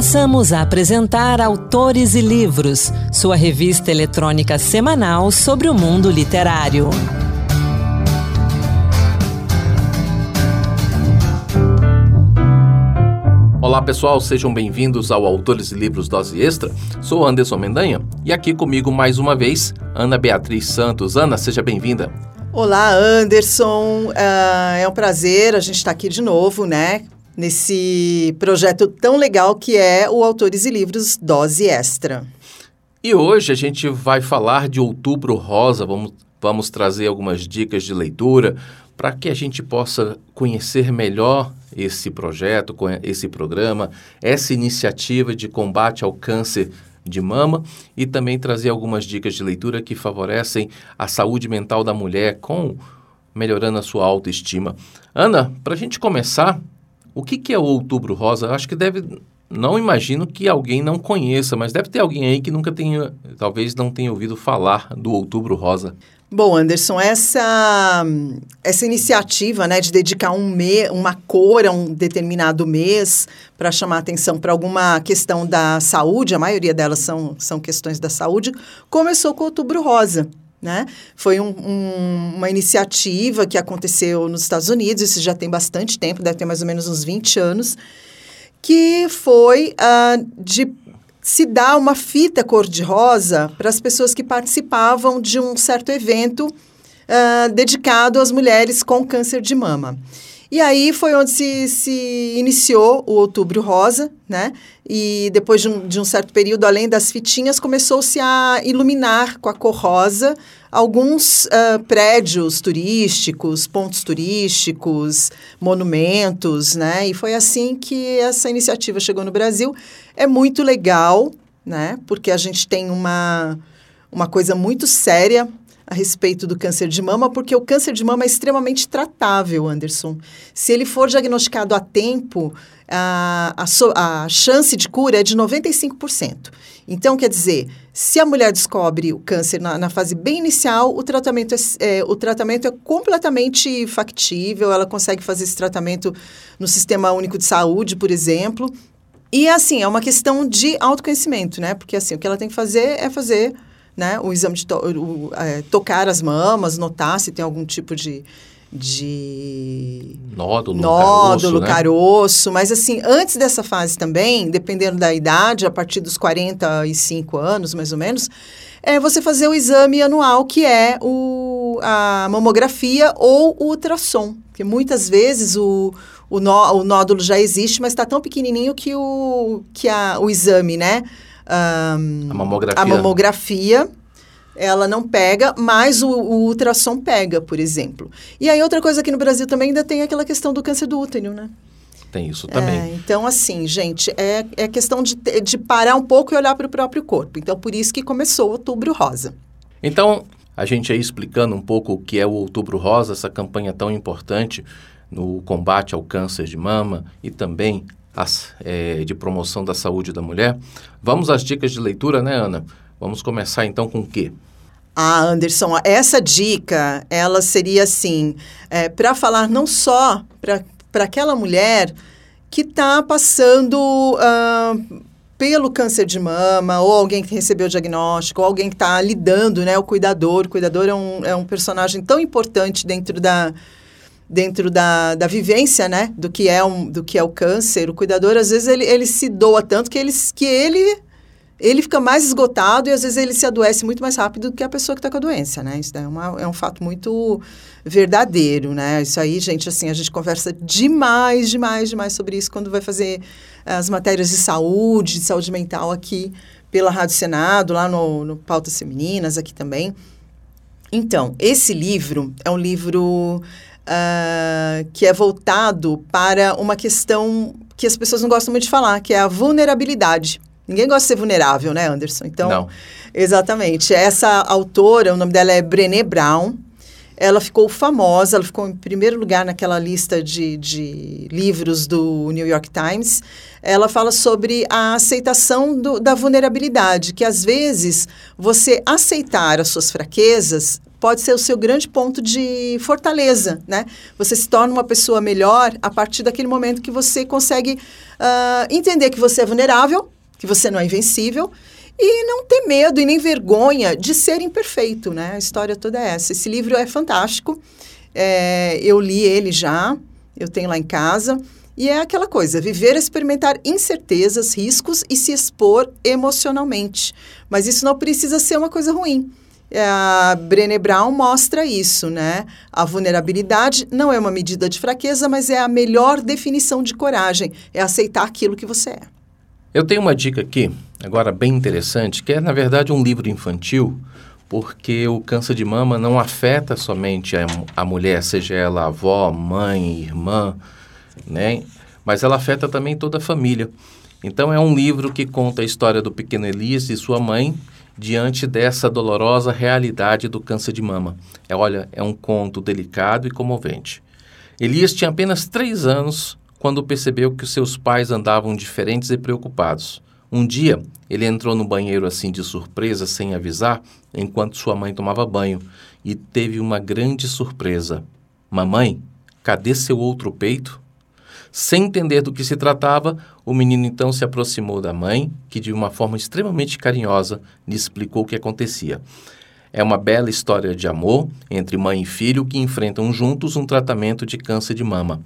Passamos a apresentar Autores e Livros, sua revista eletrônica semanal sobre o mundo literário. Olá pessoal, sejam bem-vindos ao Autores e Livros Dose Extra. Sou Anderson Mendanha e aqui comigo mais uma vez Ana Beatriz Santos. Ana, seja bem-vinda. Olá, Anderson. Uh, é um prazer a gente estar aqui de novo, né? Nesse projeto tão legal que é o Autores e Livros Dose Extra. E hoje a gente vai falar de Outubro Rosa. Vamos, vamos trazer algumas dicas de leitura para que a gente possa conhecer melhor esse projeto, esse programa, essa iniciativa de combate ao câncer de mama e também trazer algumas dicas de leitura que favorecem a saúde mental da mulher com melhorando a sua autoestima. Ana, para a gente começar, o que, que é o Outubro Rosa? Acho que deve, não imagino que alguém não conheça, mas deve ter alguém aí que nunca tenha, talvez não tenha ouvido falar do Outubro Rosa. Bom, Anderson, essa, essa iniciativa né, de dedicar um me, uma cor a um determinado mês para chamar atenção para alguma questão da saúde, a maioria delas são, são questões da saúde, começou com o Outubro Rosa. Né? Foi um, um, uma iniciativa que aconteceu nos Estados Unidos, isso já tem bastante tempo, deve ter mais ou menos uns 20 anos, que foi uh, de se dá uma fita cor-de-rosa para as pessoas que participavam de um certo evento uh, dedicado às mulheres com câncer de mama. E aí foi onde se, se iniciou o Outubro Rosa, né? E depois de um, de um certo período, além das fitinhas, começou-se a iluminar com a cor rosa alguns uh, prédios turísticos, pontos turísticos, monumentos, né? E foi assim que essa iniciativa chegou no Brasil. É muito legal, né? Porque a gente tem uma, uma coisa muito séria a respeito do câncer de mama, porque o câncer de mama é extremamente tratável, Anderson. Se ele for diagnosticado a tempo, a, a, a chance de cura é de 95%. Então, quer dizer, se a mulher descobre o câncer na, na fase bem inicial, o tratamento é, é, o tratamento é completamente factível, ela consegue fazer esse tratamento no Sistema Único de Saúde, por exemplo. E, assim, é uma questão de autoconhecimento, né? Porque, assim, o que ela tem que fazer é fazer né? O exame de to o, é, tocar as mamas, notar se tem algum tipo de de nódulo, nódulo caroço, né? caroço, mas assim, antes dessa fase também, dependendo da idade, a partir dos 45 anos, mais ou menos, é você fazer o exame anual, que é o, a mamografia ou o ultrassom, porque muitas vezes o, o, nó, o nódulo já existe, mas está tão pequenininho que o, que a, o exame, né, um, a mamografia. A mamografia ela não pega, mas o, o, ultrassom pega, por exemplo. E aí, outra coisa aqui no Brasil também ainda tem aquela questão do câncer do útero, né? Tem isso também. É, então, assim, gente, é, é questão de, de parar um pouco e olhar para o próprio corpo. Então, por isso que começou o Outubro Rosa. Então, a gente aí explicando um pouco o que é o Outubro Rosa, essa campanha tão importante no combate ao câncer de mama e também as, é, de promoção da saúde da mulher. Vamos às dicas de leitura, né, Ana? Vamos começar então com o quê? Ah, Anderson, essa dica, ela seria assim, é, para falar não só para aquela mulher que está passando uh, pelo câncer de mama, ou alguém que recebeu o diagnóstico, ou alguém que está lidando, né? O cuidador. O cuidador é um, é um personagem tão importante dentro da, dentro da, da vivência, né, do que é um, do que é o câncer, o cuidador às vezes ele, ele se doa tanto que ele que ele ele fica mais esgotado e às vezes ele se adoece muito mais rápido do que a pessoa que está com a doença, né? Isso é, uma, é um fato muito verdadeiro, né? Isso aí, gente, assim, a gente conversa demais, demais, demais sobre isso quando vai fazer as matérias de saúde, de saúde mental aqui pela Rádio Senado, lá no, no Pautas Femininas, aqui também. Então, esse livro é um livro uh, que é voltado para uma questão que as pessoas não gostam muito de falar, que é a vulnerabilidade. Ninguém gosta de ser vulnerável, né, Anderson? Então, não. exatamente. Essa autora, o nome dela é Brené Brown. Ela ficou famosa, ela ficou em primeiro lugar naquela lista de, de livros do New York Times. Ela fala sobre a aceitação do, da vulnerabilidade, que às vezes você aceitar as suas fraquezas pode ser o seu grande ponto de fortaleza, né? Você se torna uma pessoa melhor a partir daquele momento que você consegue uh, entender que você é vulnerável, que você não é invencível e não ter medo e nem vergonha de ser imperfeito, né? A história toda é essa. Esse livro é fantástico. É, eu li ele já, eu tenho lá em casa. E é aquela coisa, viver é experimentar incertezas, riscos e se expor emocionalmente. Mas isso não precisa ser uma coisa ruim. É, a Brené Brown mostra isso, né? A vulnerabilidade não é uma medida de fraqueza, mas é a melhor definição de coragem. É aceitar aquilo que você é. Eu tenho uma dica aqui, agora bem interessante, que é, na verdade, um livro infantil, porque o câncer de mama não afeta somente a, a mulher, seja ela avó, mãe, irmã, né? Mas ela afeta também toda a família. Então é um livro que conta a história do pequeno Elias e sua mãe diante dessa dolorosa realidade do câncer de mama. É, olha, é um conto delicado e comovente. Elias tinha apenas três anos quando percebeu que seus pais andavam diferentes e preocupados. Um dia, ele entrou no banheiro assim de surpresa, sem avisar, enquanto sua mãe tomava banho, e teve uma grande surpresa. Mamãe, cadê seu outro peito? Sem entender do que se tratava, o menino então se aproximou da mãe, que de uma forma extremamente carinhosa lhe explicou o que acontecia. É uma bela história de amor entre mãe e filho que enfrentam juntos um tratamento de câncer de mama.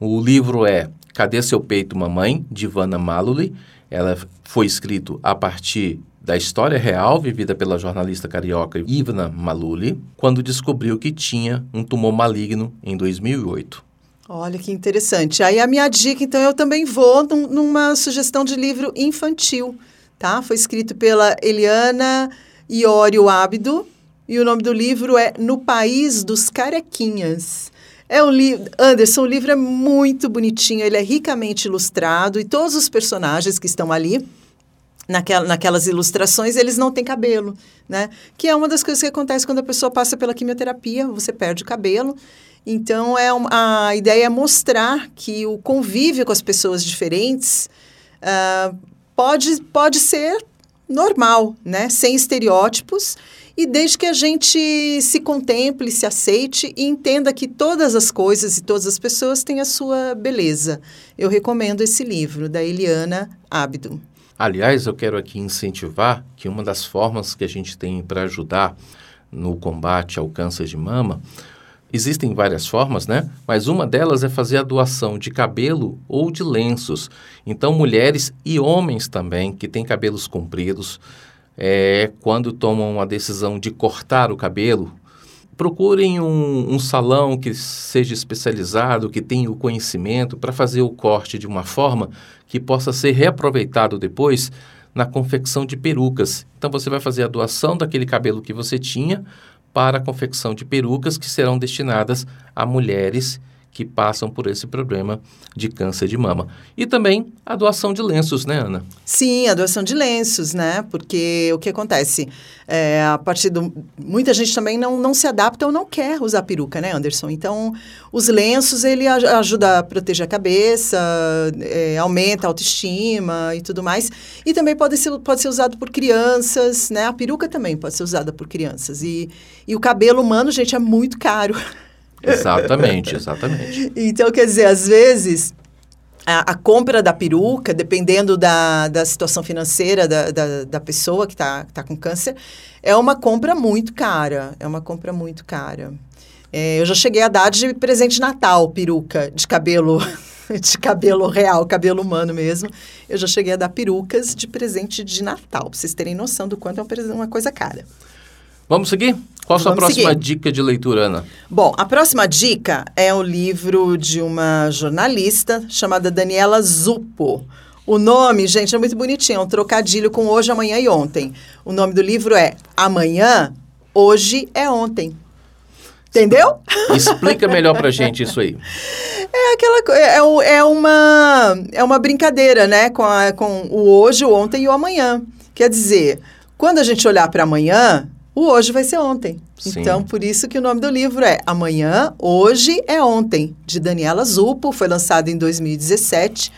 O livro é Cadê Seu Peito, Mamãe, de Ivana Maluli. Ela foi escrito a partir da história real vivida pela jornalista carioca Ivana Maluli, quando descobriu que tinha um tumor maligno em 2008. Olha que interessante. Aí a minha dica, então, eu também vou num, numa sugestão de livro infantil, tá? Foi escrito pela Eliana Iorio Ábido e o nome do livro é No País dos Carequinhas. É um livro, Anderson, o livro é muito bonitinho, ele é ricamente ilustrado e todos os personagens que estão ali naquela, naquelas ilustrações, eles não têm cabelo, né? Que é uma das coisas que acontece quando a pessoa passa pela quimioterapia, você perde o cabelo. Então, é a ideia é mostrar que o convívio com as pessoas diferentes uh, pode, pode ser normal, né? Sem estereótipos. E desde que a gente se contemple, se aceite e entenda que todas as coisas e todas as pessoas têm a sua beleza. Eu recomendo esse livro, da Eliana Abdo. Aliás, eu quero aqui incentivar que uma das formas que a gente tem para ajudar no combate ao câncer de mama Existem várias formas, né? Mas uma delas é fazer a doação de cabelo ou de lenços. Então, mulheres e homens também que têm cabelos compridos, é, quando tomam a decisão de cortar o cabelo, procurem um, um salão que seja especializado, que tenha o conhecimento para fazer o corte de uma forma que possa ser reaproveitado depois na confecção de perucas. Então, você vai fazer a doação daquele cabelo que você tinha para a confecção de perucas que serão destinadas a mulheres que passam por esse problema de câncer de mama. E também a doação de lenços, né, Ana? Sim, a doação de lenços, né? Porque o que acontece? É, a partir do. Muita gente também não, não se adapta ou não quer usar peruca, né, Anderson? Então, os lenços, ele ajuda a proteger a cabeça, é, aumenta a autoestima e tudo mais. E também pode ser, pode ser usado por crianças, né? A peruca também pode ser usada por crianças. E, e o cabelo humano, gente, é muito caro. Exatamente, exatamente. então, quer dizer, às vezes a, a, compra da peruca, dependendo da, da situação financeira da, da, da pessoa que está tá com câncer, é uma compra muito cara. É uma compra muito cara. É, eu já cheguei a dar de presente de Natal peruca de cabelo de cabelo real, cabelo humano mesmo. Eu já cheguei a dar perucas de presente de Natal, para vocês terem noção do quanto é uma coisa cara. Vamos seguir? Qual a sua Vamos próxima seguir. dica de leitura, Ana? Bom, a próxima dica é o livro de uma jornalista chamada Daniela Zuppo. O nome, gente, é muito bonitinho, é um trocadilho com hoje, amanhã e ontem. O nome do livro é Amanhã, Hoje é Ontem. Entendeu? Explica melhor pra gente isso aí. É aquela coisa, é, é, uma, é uma brincadeira, né? Com, a, com o hoje, o ontem e o amanhã. Quer dizer, quando a gente olhar para amanhã, o hoje vai ser ontem. Sim. Então, por isso que o nome do livro é Amanhã, Hoje é Ontem, de Daniela Zupo. Foi lançado em 2017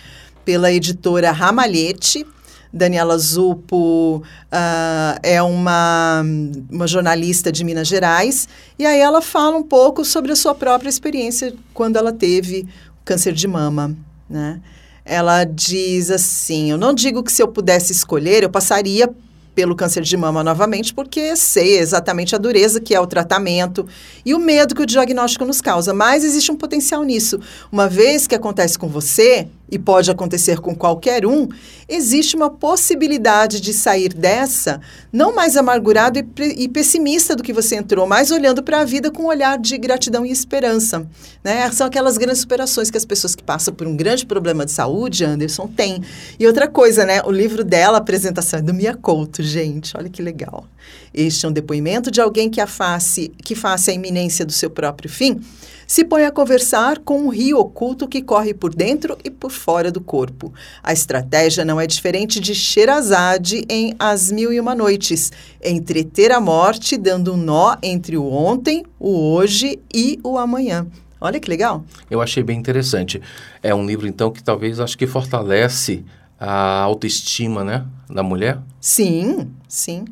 pela editora Ramalhete. Daniela Zupo uh, é uma, uma jornalista de Minas Gerais, e aí ela fala um pouco sobre a sua própria experiência quando ela teve câncer de mama, né? Ela diz assim: Eu não digo que se eu pudesse escolher, eu passaria pelo câncer de mama novamente, porque sei exatamente a dureza que é o tratamento e o medo que o diagnóstico nos causa. Mas existe um potencial nisso. Uma vez que acontece com você, e pode acontecer com qualquer um, existe uma possibilidade de sair dessa não mais amargurado e, e pessimista do que você entrou, mas olhando para a vida com um olhar de gratidão e esperança. Né? São aquelas grandes superações que as pessoas que passam por um grande problema de saúde, Anderson, têm. E outra coisa, né? O livro dela, a apresentação, é do Mia Couto, gente. Olha que legal. Este é um depoimento de alguém que, a face, que face a iminência do seu próprio fim se põe a conversar com um rio oculto que corre por dentro e por fora do corpo. A estratégia não é diferente de Sherazade em As Mil e Uma Noites, entreter a morte dando um nó entre o ontem, o hoje e o amanhã. Olha que legal. Eu achei bem interessante. É um livro, então, que talvez acho que fortalece a autoestima, né, da mulher? Sim, sim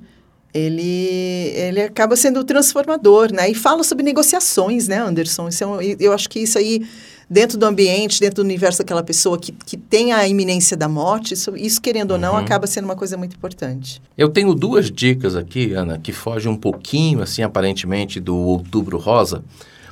ele, ele acaba sendo transformador, né? E fala sobre negociações, né, Anderson? Isso é um, eu acho que isso aí, dentro do ambiente, dentro do universo daquela pessoa que, que tem a iminência da morte, isso, isso querendo ou não, uhum. acaba sendo uma coisa muito importante. Eu tenho duas dicas aqui, Ana, que fogem um pouquinho, assim, aparentemente, do Outubro Rosa,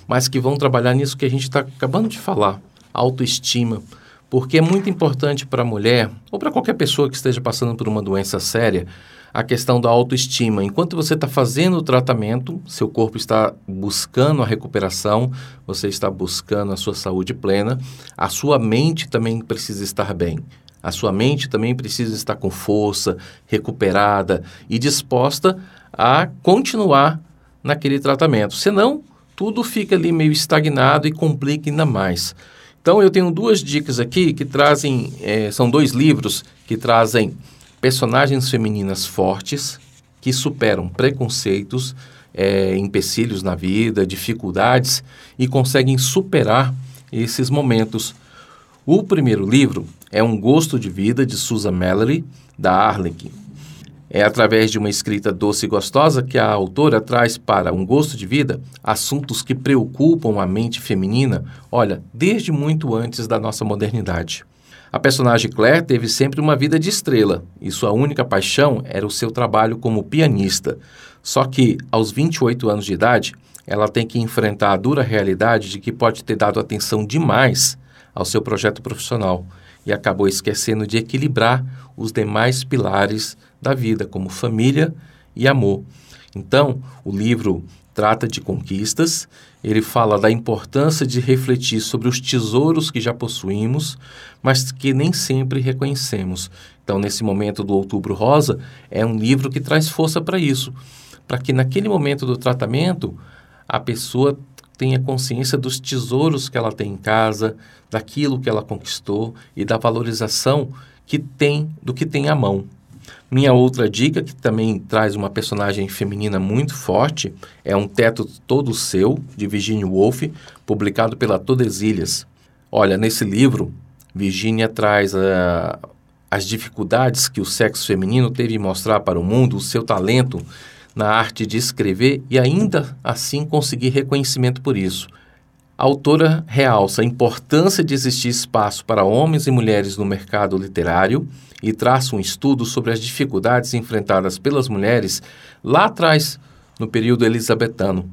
mas que vão trabalhar nisso que a gente está acabando de falar, autoestima. Porque é muito importante para a mulher, ou para qualquer pessoa que esteja passando por uma doença séria, a questão da autoestima. Enquanto você está fazendo o tratamento, seu corpo está buscando a recuperação, você está buscando a sua saúde plena, a sua mente também precisa estar bem. A sua mente também precisa estar com força, recuperada e disposta a continuar naquele tratamento. Senão, tudo fica ali meio estagnado e complica ainda mais. Então, eu tenho duas dicas aqui que trazem, é, são dois livros que trazem personagens femininas fortes que superam preconceitos, é, empecilhos na vida, dificuldades e conseguem superar esses momentos. O primeiro livro é Um Gosto de Vida, de Susan Mallory, da Arlequim. É através de uma escrita doce e gostosa que a autora traz para Um Gosto de Vida assuntos que preocupam a mente feminina, olha, desde muito antes da nossa modernidade. A personagem Claire teve sempre uma vida de estrela e sua única paixão era o seu trabalho como pianista. Só que, aos 28 anos de idade, ela tem que enfrentar a dura realidade de que pode ter dado atenção demais ao seu projeto profissional e acabou esquecendo de equilibrar os demais pilares da vida, como família e amor. Então, o livro trata de conquistas, ele fala da importância de refletir sobre os tesouros que já possuímos, mas que nem sempre reconhecemos. Então, nesse momento do Outubro Rosa, é um livro que traz força para isso, para que naquele momento do tratamento a pessoa tenha consciência dos tesouros que ela tem em casa, daquilo que ela conquistou e da valorização que tem do que tem à mão. Minha outra dica, que também traz uma personagem feminina muito forte, é Um Teto Todo Seu, de Virginia Woolf, publicado pela Todesilhas. Olha, nesse livro, Virginia traz uh, as dificuldades que o sexo feminino teve em mostrar para o mundo, o seu talento na arte de escrever e ainda assim conseguir reconhecimento por isso. A autora realça a importância de existir espaço para homens e mulheres no mercado literário e traça um estudo sobre as dificuldades enfrentadas pelas mulheres lá atrás, no período elisabetano.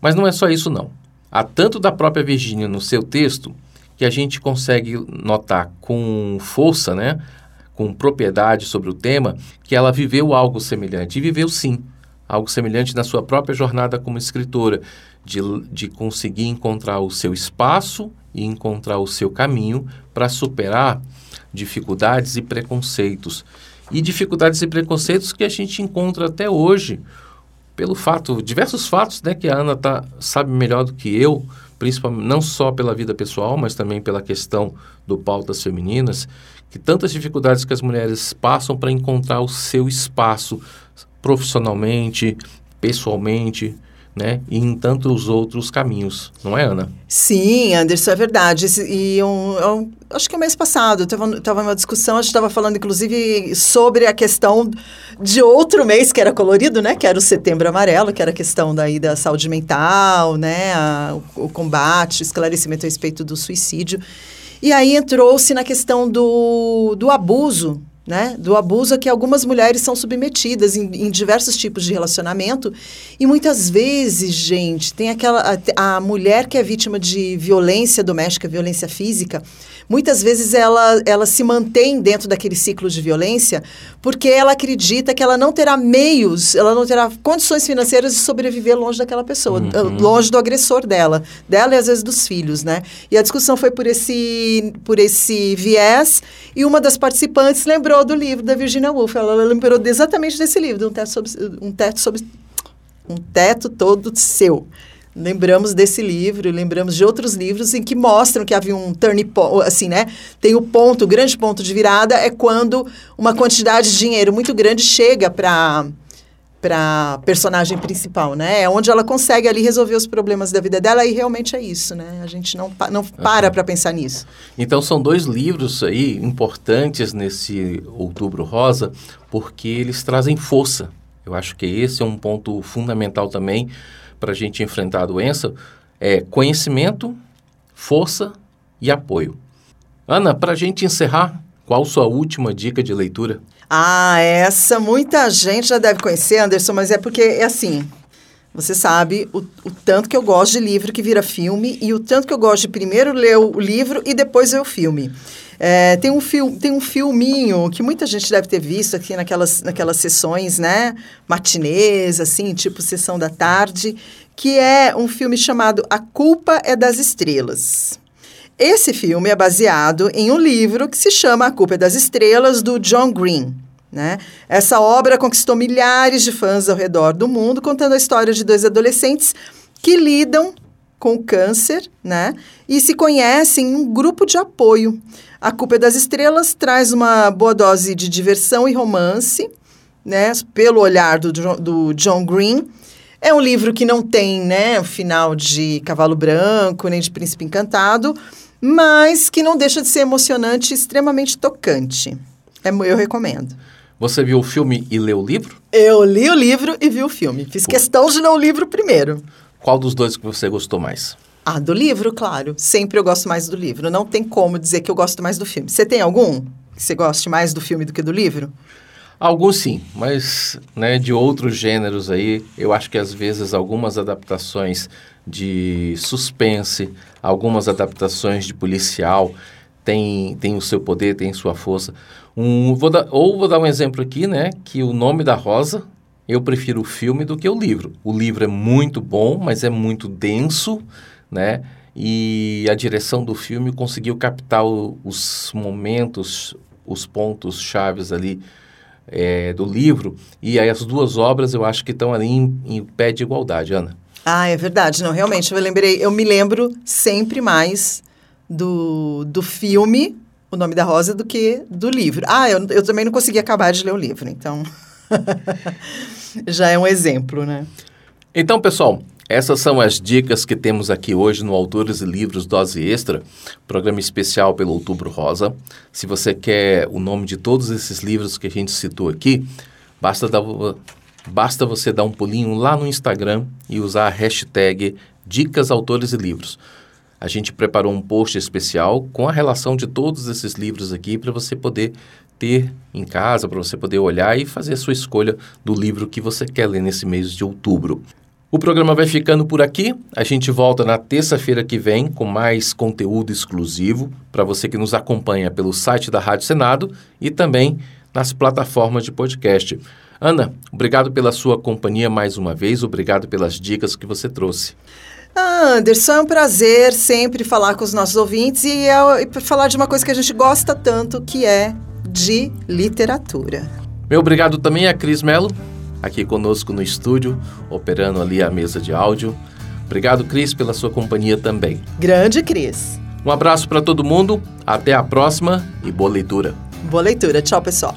Mas não é só isso não. Há tanto da própria Virgínia no seu texto que a gente consegue notar com força, né, com propriedade sobre o tema, que ela viveu algo semelhante. E viveu sim, algo semelhante na sua própria jornada como escritora, de, de conseguir encontrar o seu espaço e encontrar o seu caminho para superar dificuldades e preconceitos. E dificuldades e preconceitos que a gente encontra até hoje, pelo fato, diversos fatos né, que a Ana tá, sabe melhor do que eu, principalmente não só pela vida pessoal, mas também pela questão do pautas femininas, que tantas dificuldades que as mulheres passam para encontrar o seu espaço profissionalmente, pessoalmente, né? E em tantos outros caminhos, não é, Ana? Sim, Anderson, é verdade. E eu, eu acho que o mês passado estava uma discussão, a gente estava falando, inclusive, sobre a questão de outro mês que era colorido, né? Que era o Setembro Amarelo, que era a questão daí da saúde mental, né? A, o, o combate, o esclarecimento a respeito do suicídio. E aí entrou-se na questão do, do abuso né? Do abuso a que algumas mulheres são submetidas em, em, diversos tipos de relacionamento. E muitas vezes, gente, tem aquela. A, a, mulher que é vítima de violência doméstica, violência física, muitas vezes ela, ela se mantém dentro daquele ciclo de violência porque ela acredita que ela não terá meios, ela não terá condições financeiras de sobreviver longe daquela pessoa, uhum. longe do agressor dela, dela e às vezes dos filhos, né? E a discussão foi por esse, por esse viés, e uma das participantes lembrou do livro da Virginia Woolf. Ela lembrou exatamente desse livro, um teto sobre, um teto sobre um teto todo seu. Lembramos desse livro, lembramos de outros livros em que mostram que havia um turning point, assim, né? Tem o ponto, o grande ponto de virada é quando uma quantidade de dinheiro muito grande chega para para personagem principal, né? É onde ela consegue ali resolver os problemas da vida dela e realmente é isso, né? A gente não, não para uhum. para pensar nisso. Então são dois livros aí importantes nesse Outubro Rosa porque eles trazem força. Eu acho que esse é um ponto fundamental também para a gente enfrentar a doença, é conhecimento, força e apoio. Ana, para a gente encerrar, qual sua última dica de leitura? Ah, essa muita gente já deve conhecer, Anderson, mas é porque é assim. Você sabe o, o, tanto que eu gosto de livro que vira filme e o tanto que eu gosto de primeiro ler o livro e depois ver o filme. É, tem, um fil, tem um filminho que muita gente deve ter visto aqui naquelas, naquelas sessões, né? Matinês, assim, tipo sessão da tarde, que é um filme chamado A Culpa é das Estrelas. Esse filme é baseado em um livro que se chama A Culpa é das Estrelas, do John Green. Né? Essa obra conquistou milhares de fãs ao redor do mundo, contando a história de dois adolescentes que lidam com câncer né? e se conhecem em um grupo de apoio. A Culpa é das Estrelas traz uma boa dose de diversão e romance, né? pelo olhar do, do John Green. É um livro que não tem né, final de cavalo branco, nem de príncipe encantado, mas que não deixa de ser emocionante e extremamente tocante. É, eu recomendo. Você viu o filme e leu o livro? Eu li o livro e vi o filme. Fiz questão de ler o livro primeiro. Qual dos dois que você gostou mais? Ah, do livro, claro. Sempre eu gosto mais do livro. Não tem como dizer que eu gosto mais do filme. Você tem algum que você goste mais do filme do que do livro? Alguns sim, mas né, de outros gêneros aí, eu acho que às vezes algumas adaptações de suspense, algumas adaptações de policial têm, têm o seu poder, têm sua força. Um, vou dar, ou vou dar um exemplo aqui, né? Que o nome da Rosa, eu prefiro o filme do que o livro. O livro é muito bom, mas é muito denso, né? E a direção do filme conseguiu captar o, os momentos, os pontos chaves ali é, do livro. E aí as duas obras eu acho que estão ali em, em pé de igualdade, Ana. Ah, é verdade. Não, realmente, eu lembrei, eu me lembro sempre mais do, do filme, O Nome da Rosa, do que do livro. Ah, eu, eu também não consegui acabar de ler o livro, então. Já é um exemplo, né? Então, pessoal, essas são as dicas que temos aqui hoje no Autores e Livros Dose Extra, programa especial pelo Outubro Rosa. Se você quer o nome de todos esses livros que a gente citou aqui, basta dar Basta você dar um pulinho lá no Instagram e usar a hashtag Dicas Autores e Livros. A gente preparou um post especial com a relação de todos esses livros aqui para você poder ter em casa, para você poder olhar e fazer a sua escolha do livro que você quer ler nesse mês de outubro. O programa vai ficando por aqui. A gente volta na terça-feira que vem com mais conteúdo exclusivo para você que nos acompanha pelo site da Rádio Senado e também nas plataformas de podcast. Ana, obrigado pela sua companhia mais uma vez, obrigado pelas dicas que você trouxe. Ah, Anderson, é um prazer sempre falar com os nossos ouvintes e, é, e falar de uma coisa que a gente gosta tanto, que é de literatura. Meu obrigado também a Cris Melo, aqui conosco no estúdio, operando ali a mesa de áudio. Obrigado, Cris, pela sua companhia também. Grande Cris. Um abraço para todo mundo, até a próxima e boa leitura. Boa leitura. Tchau, pessoal.